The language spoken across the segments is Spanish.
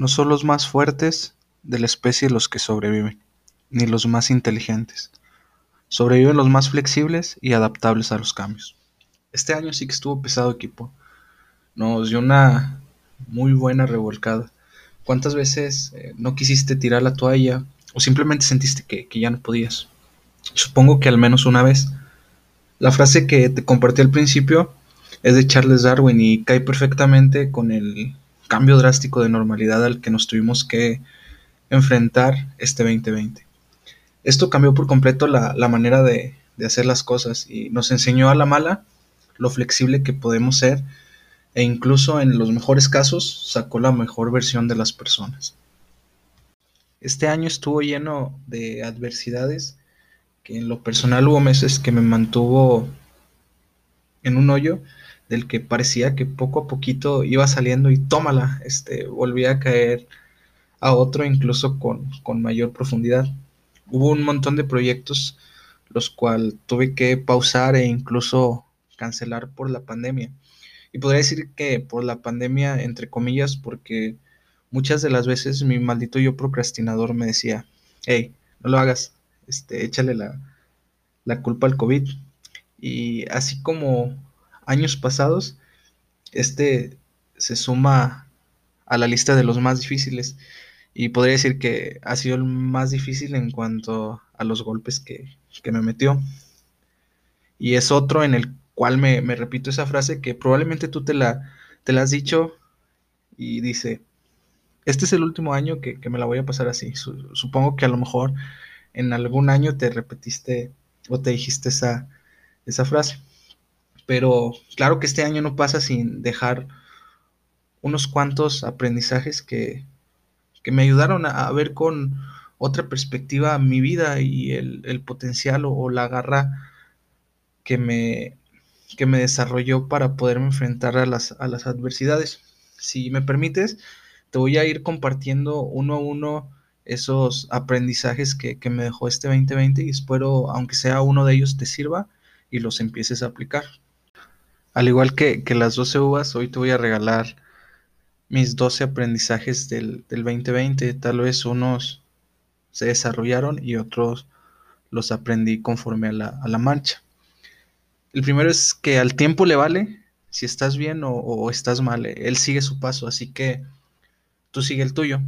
No son los más fuertes de la especie los que sobreviven, ni los más inteligentes. Sobreviven los más flexibles y adaptables a los cambios. Este año sí que estuvo pesado equipo. Nos dio una muy buena revolcada. ¿Cuántas veces eh, no quisiste tirar la toalla o simplemente sentiste que, que ya no podías? Supongo que al menos una vez. La frase que te compartí al principio es de Charles Darwin y cae perfectamente con el cambio drástico de normalidad al que nos tuvimos que enfrentar este 2020. Esto cambió por completo la, manera de, de hacer las cosas y nos enseñó a la mala lo flexible que podemos ser e incluso en los mejores casos sacó la mejor versión de las personas. Este año estuvo lleno de adversidades que en lo personal hubo meses que me mantuvo en un hoyo del que parecía que poco a poquito iba saliendo y tómala, este, volvía a caer a otro incluso con, con mayor profundidad. Hubo un montón de proyectos los cuales tuve que pausar e incluso cancelar por la pandemia. Y podría decir que por la pandemia, entre comillas, porque muchas de las veces mi maldito yo procrastinador me decía, hey, no lo hagas, este, échale la, la culpa al COVID. Y así como años pasados, este se suma a la lista de los más difíciles. Y podría decir que ha sido el más difícil en cuanto a los golpes que, que me metió. Y es otro en el cual me, repito esa frase que probablemente tú te la, te la has dicho y dice, este es el último año que, me la voy a pasar así. supongo que a lo mejor en algún año te repetiste o te dijiste esa, esa frase. Pero claro que este año no pasa sin dejar unos cuantos aprendizajes que, que me ayudaron a, ver con otra perspectiva mi vida y el, potencial o, la garra que me, que me desarrolló para poderme enfrentar a las, a las adversidades. Si me permites, te voy a ir compartiendo uno a uno esos aprendizajes que, me dejó este 2020 y espero, aunque sea uno de ellos, te sirva y los empieces a aplicar. Al igual que, las 12 uvas, hoy te voy a regalar mis 12 aprendizajes del, 2020. Tal vez unos se desarrollaron y otros los aprendí conforme a la, a la marcha. El primero es que al tiempo le vale si estás bien o, estás mal. Él sigue su paso, así que tú sigue el tuyo.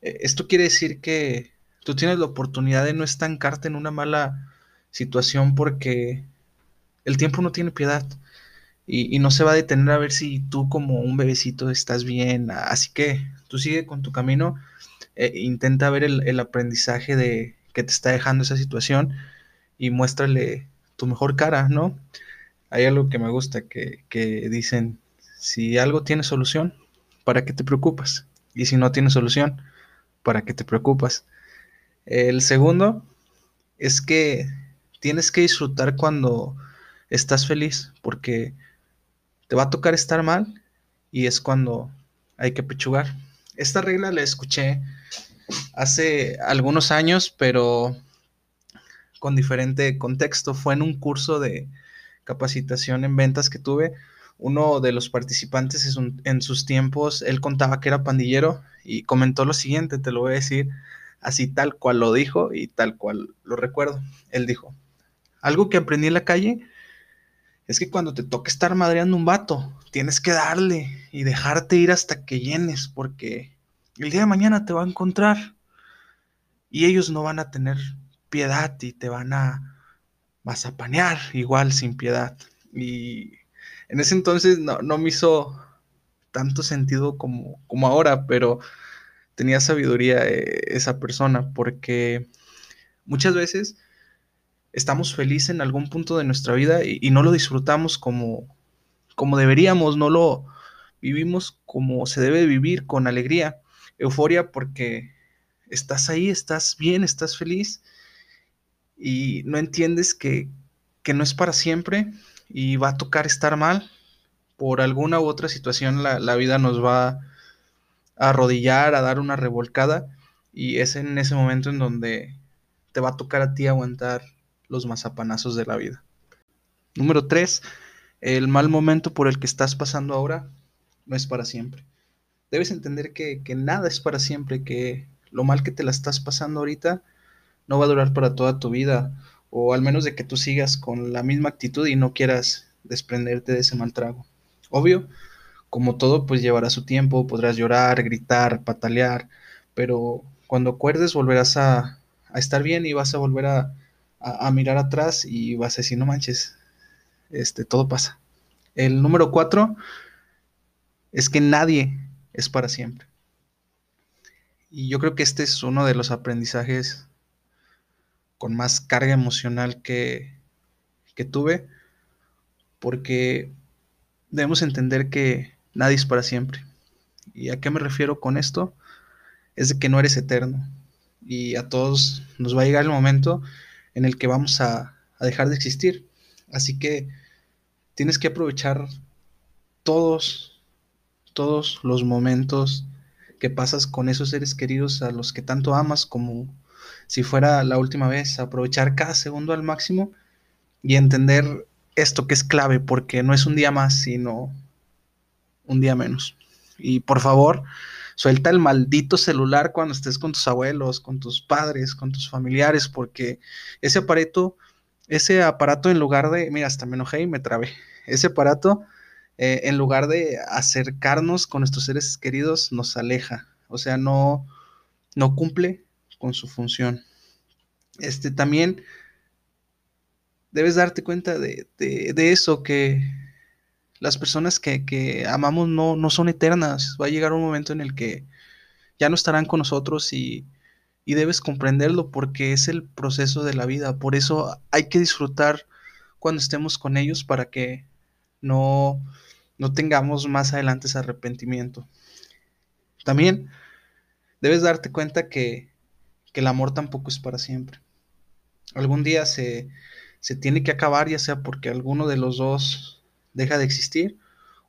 E, esto quiere decir que tú tienes la oportunidad de no estancarte en una mala situación porque el tiempo no tiene piedad y, no se va a detener a ver si tú como un bebecito estás bien. Así que tú sigue con tu camino, e intenta ver el, aprendizaje de que te está dejando esa situación y muéstrale tu mejor cara, ¿no? hay algo que me gusta, que, dicen, si algo tiene solución, ¿para qué te preocupas? Y si no tiene solución, ¿para qué te preocupas? El segundo es que tienes que disfrutar cuando estás feliz, porque te va a tocar estar mal y es cuando hay que pechugar. Esta regla la escuché hace algunos años, pero con diferente contexto. Fue en un curso de, capacitación en ventas que tuve, uno de los participantes en sus tiempos, él contaba que era pandillero y comentó lo siguiente, te lo voy a decir así tal cual lo dijo y tal cual lo recuerdo. Él dijo, algo que aprendí en la calle es que cuando te toca estar madreando un vato, tienes que darle y dejarte ir hasta que llenes, porque el día de mañana te va a encontrar y ellos no van a tener piedad y te van a vas a panear igual sin piedad. Y en ese entonces no, me hizo tanto sentido como, como ahora, pero tenía sabiduría eh, esa persona, porque muchas veces estamos felices en algún punto de nuestra vida y, no lo disfrutamos como, como deberíamos, no lo vivimos como se debe vivir, con alegría, euforia, porque estás ahí, estás bien, estás feliz y no entiendes que, no es para siempre y va a tocar estar mal. Por alguna u otra situación la, vida nos va a arrodillar, a dar una revolcada y es en ese momento en donde te va a tocar a ti aguantar los mazapanazos de la vida. Número 3. El mal momento por el que estás pasando ahora no es para siempre. debes entender que, que nada es para siempre, que lo mal que te la estás pasando ahorita no va a durar para toda tu vida, o al menos de que tú sigas con la misma actitud y no quieras desprenderte de ese mal trago. Obvio, como todo, pues llevará su tiempo, podrás llorar, gritar, patalear, pero cuando acuerdes volverás a, a estar bien y vas a volver a, a, mirar atrás y vas a decir, no manches, este, todo pasa. El número cuatro es que nadie es para siempre. Y yo creo que este es uno de los aprendizajes con más carga emocional que, que tuve, porque debemos entender que nadie es para siempre. ¿Y a qué me refiero con esto? Es de que no eres eterno. Y a todos nos va a llegar el momento en el que vamos a, dejar de existir. Así que tienes que aprovechar todos, todos los momentos que pasas con esos seres queridos a los que tanto amas como si fuera la última vez, aprovechar cada segundo al máximo y entender esto que es clave, porque no es un día más, sino un día menos. Y por favor, suelta el maldito celular cuando estés con tus abuelos, con tus padres, con tus familiares, porque ese aparato, ese aparato en lugar de, mira, hasta me enojé y me trabé, ese aparato, eh, en lugar de acercarnos con nuestros seres queridos, nos aleja, o sea, no, no cumple con su función. Este también debes darte cuenta de, de, de eso, que las personas que, que amamos no, no, son eternas. Va a llegar un momento en el que ya no estarán con nosotros y, y debes comprenderlo porque es el proceso de la vida. Por eso hay que disfrutar cuando estemos con ellos para que no, no tengamos más adelante ese arrepentimiento. También debes darte cuenta que que el amor tampoco es para siempre. Algún día se, se tiene que acabar, ya sea porque alguno de los dos deja de existir,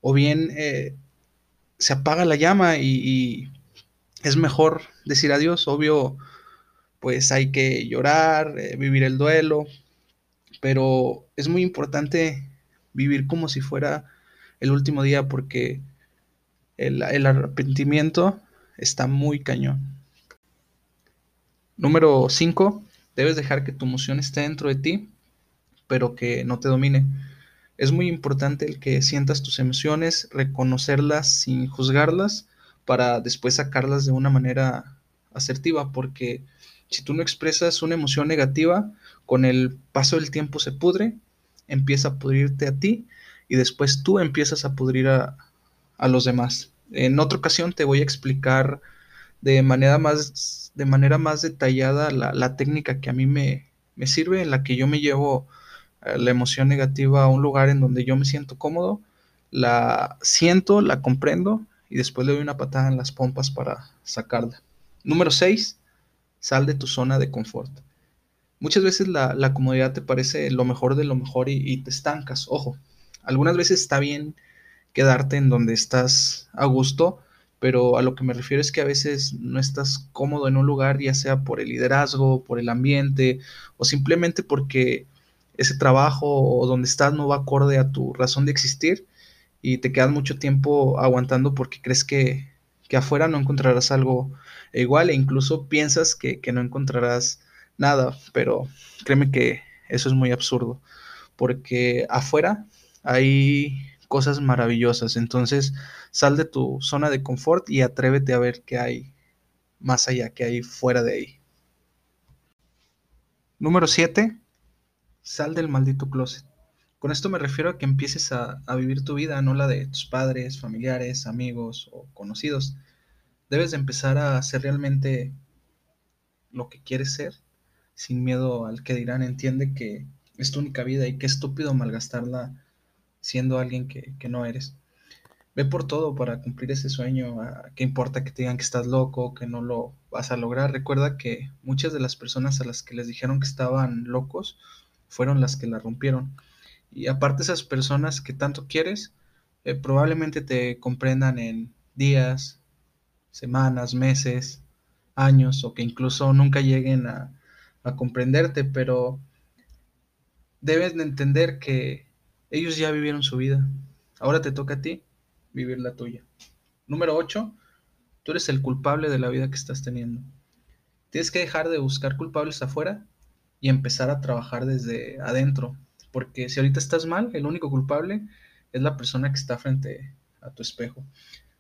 o bien eh, se apaga la llama y, es mejor decir adiós. Obvio, pues hay que llorar, eh, vivir el duelo, pero es muy importante vivir como si fuera el último día porque el, el arrepentimiento está muy cañón. Número 5. Debes dejar que tu emoción esté dentro de ti, pero que no te domine. Es muy importante el que sientas tus emociones, reconocerlas sin juzgarlas, para después sacarlas de una manera asertiva, porque si tú no expresas una emoción negativa, con el paso del tiempo se pudre, empieza a pudrirte a ti y después tú empiezas a pudrir a, a los demás. En otra ocasión te voy a explicar de manera más, de manera más detallada la, la técnica que a mí me, me, sirve, en la que yo me llevo la emoción negativa a un lugar en donde yo me siento cómodo, la siento, la comprendo y después le doy una patada en las pompas para sacarla. Número 6. Sal de tu zona de confort. Muchas veces la, la comodidad te parece lo mejor de lo mejor y, y te estancas. Ojo, algunas veces está bien quedarte en donde estás a gusto, pero a lo que me refiero es que a veces no estás cómodo en un lugar, ya sea por el liderazgo, por el ambiente, o simplemente porque ese trabajo o donde estás no va acorde a tu razón de existir y te quedas mucho tiempo aguantando porque crees que, que afuera no encontrarás algo igual e incluso piensas que, que no encontrarás nada, pero créeme que eso es muy absurdo, porque afuera hay cosas maravillosas. Entonces, sal de tu zona de confort y atrévete a ver qué hay más allá, qué hay fuera de ahí. Número 7. Sal del maldito closet. Con esto me refiero a que empieces a, a, vivir tu vida, no la de tus padres, familiares, amigos o conocidos. Debes de empezar a hacer realmente lo que quieres ser, sin miedo al que dirán. Entiende que es tu única vida y qué estúpido malgastarla siendo alguien que, que no eres. Ve por todo para cumplir ese sueño. ¿Qué importa que te digan que estás loco, que no lo vas a lograr? Recuerda que muchas de las personas a las que les dijeron que estaban locos fueron las que la rompieron. Y aparte esas personas que tanto quieres, eh, probablemente te comprendan en días, semanas, meses, años, o que incluso nunca lleguen a, a comprenderte, pero debes de entender que ellos ya vivieron su vida. Ahora te toca a ti vivir la tuya. Número 8. Tú eres el culpable de la vida que estás teniendo. Tienes que dejar de buscar culpables afuera y empezar a trabajar desde adentro. Porque si ahorita estás mal, el único culpable es la persona que está frente a tu espejo.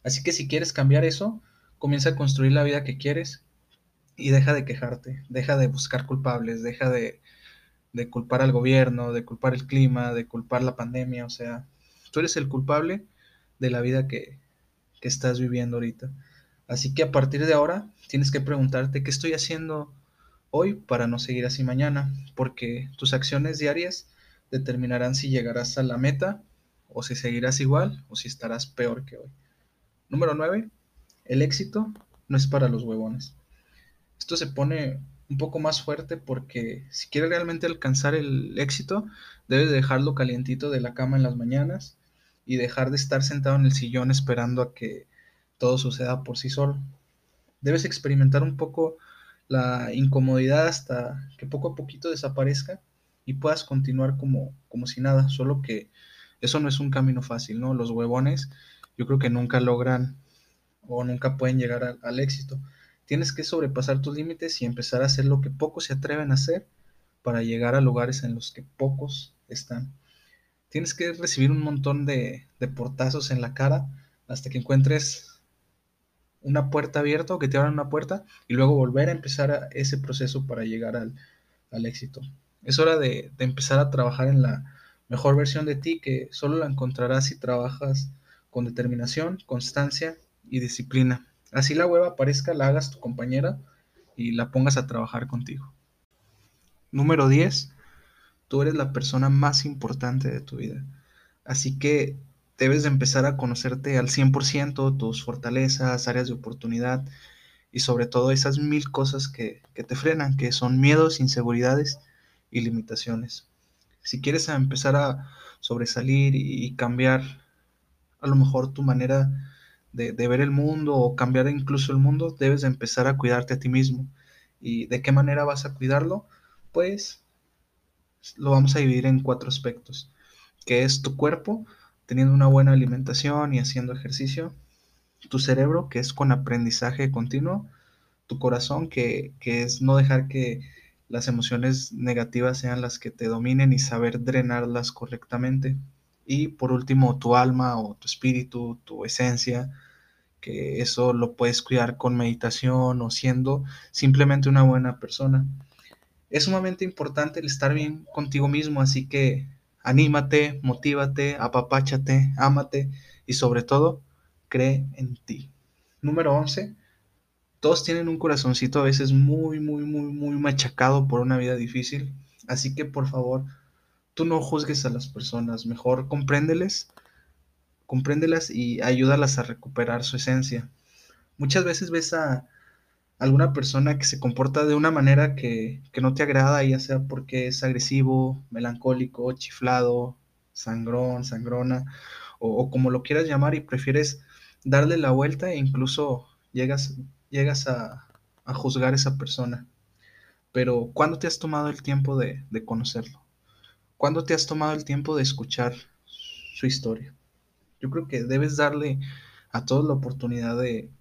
Así que si quieres cambiar eso, comienza a construir la vida que quieres y deja de quejarte, deja de buscar culpables, deja de, de culpar al gobierno, de culpar el clima, de culpar la pandemia. O sea, tú eres el culpable de la vida que, que estás viviendo ahorita. Así que a partir de ahora tienes que preguntarte qué estoy haciendo hoy para no seguir así mañana, porque tus acciones diarias determinarán si llegarás a la meta o si seguirás igual o si estarás peor que hoy. Número 9. El éxito no es para los huevones. Esto se pone un poco más fuerte porque si quieres realmente alcanzar el éxito, debes dejarlo calientito de la cama en las mañanas y dejar de estar sentado en el sillón esperando a que todo suceda por sí solo. Debes experimentar un poco la incomodidad hasta que poco a poquito desaparezca y puedas continuar como, como si nada, solo que eso no es un camino fácil, ¿no? Los huevones yo creo que nunca logran o nunca pueden llegar al éxito. Tienes que sobrepasar tus límites y empezar a hacer lo que pocos se atreven a hacer para llegar a lugares en los que pocos están. Tienes que recibir un montón de, de portazos en la cara hasta que encuentres una puerta abierta o que te abran una puerta y luego volver a empezar ese proceso para llegar al, éxito. Es hora de, de, empezar a trabajar en la mejor versión de ti que solo la encontrarás si trabajas con determinación, constancia y disciplina. Así la hueva aparezca, la hagas tu compañera y la pongas a trabajar contigo. Número 10. Tú eres la persona más importante de tu vida. Así que debes de empezar a conocerte al 100%, tus fortalezas, áreas de oportunidad y sobre todo esas mil cosas que, que te frenan, que son miedos, inseguridades y limitaciones. Si quieres empezar a sobresalir y cambiar a lo mejor tu manera de, de, ver el mundo o cambiar incluso el mundo, debes de empezar a cuidarte a ti mismo. ¿Y de qué manera vas a cuidarlo? Pues lo vamos a dividir en cuatro aspectos, que es tu cuerpo, teniendo una buena alimentación y haciendo ejercicio, tu cerebro, que es con aprendizaje continuo, tu corazón, que, que es no dejar que las emociones negativas sean las que te dominen y saber drenarlas correctamente, y por último, tu alma o tu espíritu, tu esencia, que eso lo puedes cuidar con meditación o siendo simplemente una buena persona. Es sumamente importante el estar bien contigo mismo, así que anímate, motívate, apapáchate, ámate y sobre todo, cree en ti. Número 11. Todos tienen un corazoncito a veces muy, muy, muy, muy machacado por una vida difícil. Así que por favor, tú no juzgues a las personas, mejor compréndeles, compréndelas y ayúdalas a recuperar su esencia. Muchas veces ves a alguna persona que se comporta de una manera que, que no te agrada, ya sea porque es agresivo, melancólico, chiflado, sangrón, sangrona, o, como lo quieras llamar, y prefieres darle la vuelta e incluso llegas, llegas a, a juzgar a esa persona. Pero ¿cuándo te has tomado el tiempo de, de conocerlo? ¿Cuándo te has tomado el tiempo de escuchar su historia? Yo creo que debes darle a todos la oportunidad de,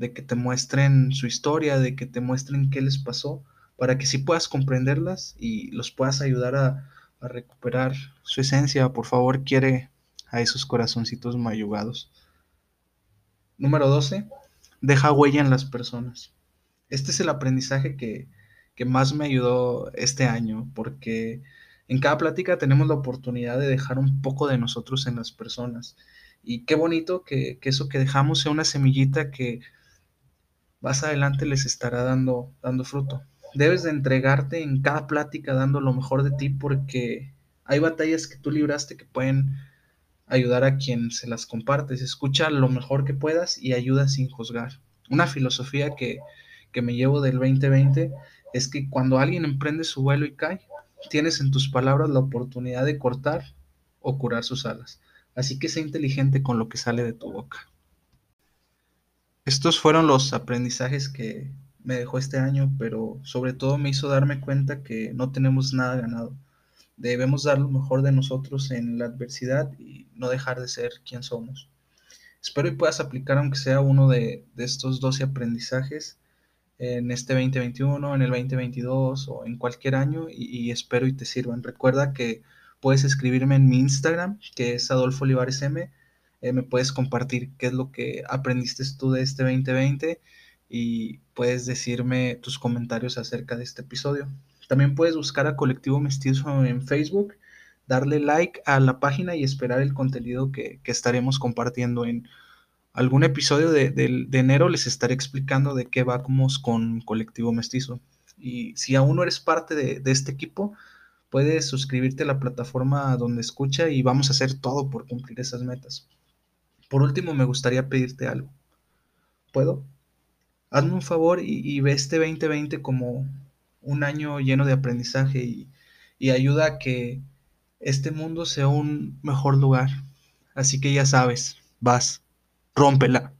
de, que te muestren su historia, de que te muestren qué les pasó, para que sí puedas comprenderlas y los puedas ayudar a, recuperar su esencia. Por favor, quiere a esos corazoncitos mayugados. Número 12. Deja huella en las personas. Este es el aprendizaje que, que más me ayudó este año, porque en cada plática tenemos la oportunidad de dejar un poco de nosotros en las personas. Y qué bonito que eso que dejamos sea una semillita que más adelante les estará dando, dando fruto. Debes de entregarte en cada plática dando lo mejor de ti porque hay batallas que tú libraste que pueden ayudar a quien se las compartes. Escucha lo mejor que puedas y ayuda sin juzgar. Una filosofía que, que me llevo del 2020 es que cuando alguien emprende su vuelo y cae, tienes en tus palabras la oportunidad de cortar o curar sus alas. Así que sé inteligente con lo que sale de tu boca. Estos fueron los aprendizajes que me dejó este año, pero sobre todo me hizo darme cuenta que no tenemos nada ganado. Debemos dar lo mejor de nosotros en la adversidad y no dejar de ser quien somos. Espero y puedas aplicar aunque sea uno de, estos 12 aprendizajes en este 2021, en el 2022 o en cualquier año y, espero y te sirvan. Recuerda que puedes escribirme en mi Instagram, que es Adolfo Olivares M. Eh, me puedes compartir qué es lo que aprendiste tú de este 2020 y puedes decirme tus comentarios acerca de este episodio. También puedes buscar a Colectivo Mestizo en Facebook, darle like a la página y esperar el contenido que, estaremos compartiendo en algún episodio de, enero. Les estaré explicando de qué vamos con Colectivo Mestizo. Y si aún no eres parte de, de este equipo, puedes suscribirte a la plataforma donde escucha y vamos a hacer todo por cumplir esas metas. Por último, me gustaría pedirte algo. ¿Puedo? Hazme un favor y, ve este 2020 como un año lleno de aprendizaje y, y ayuda a que este mundo sea un mejor lugar. Así que ya sabes, vas, rómpela.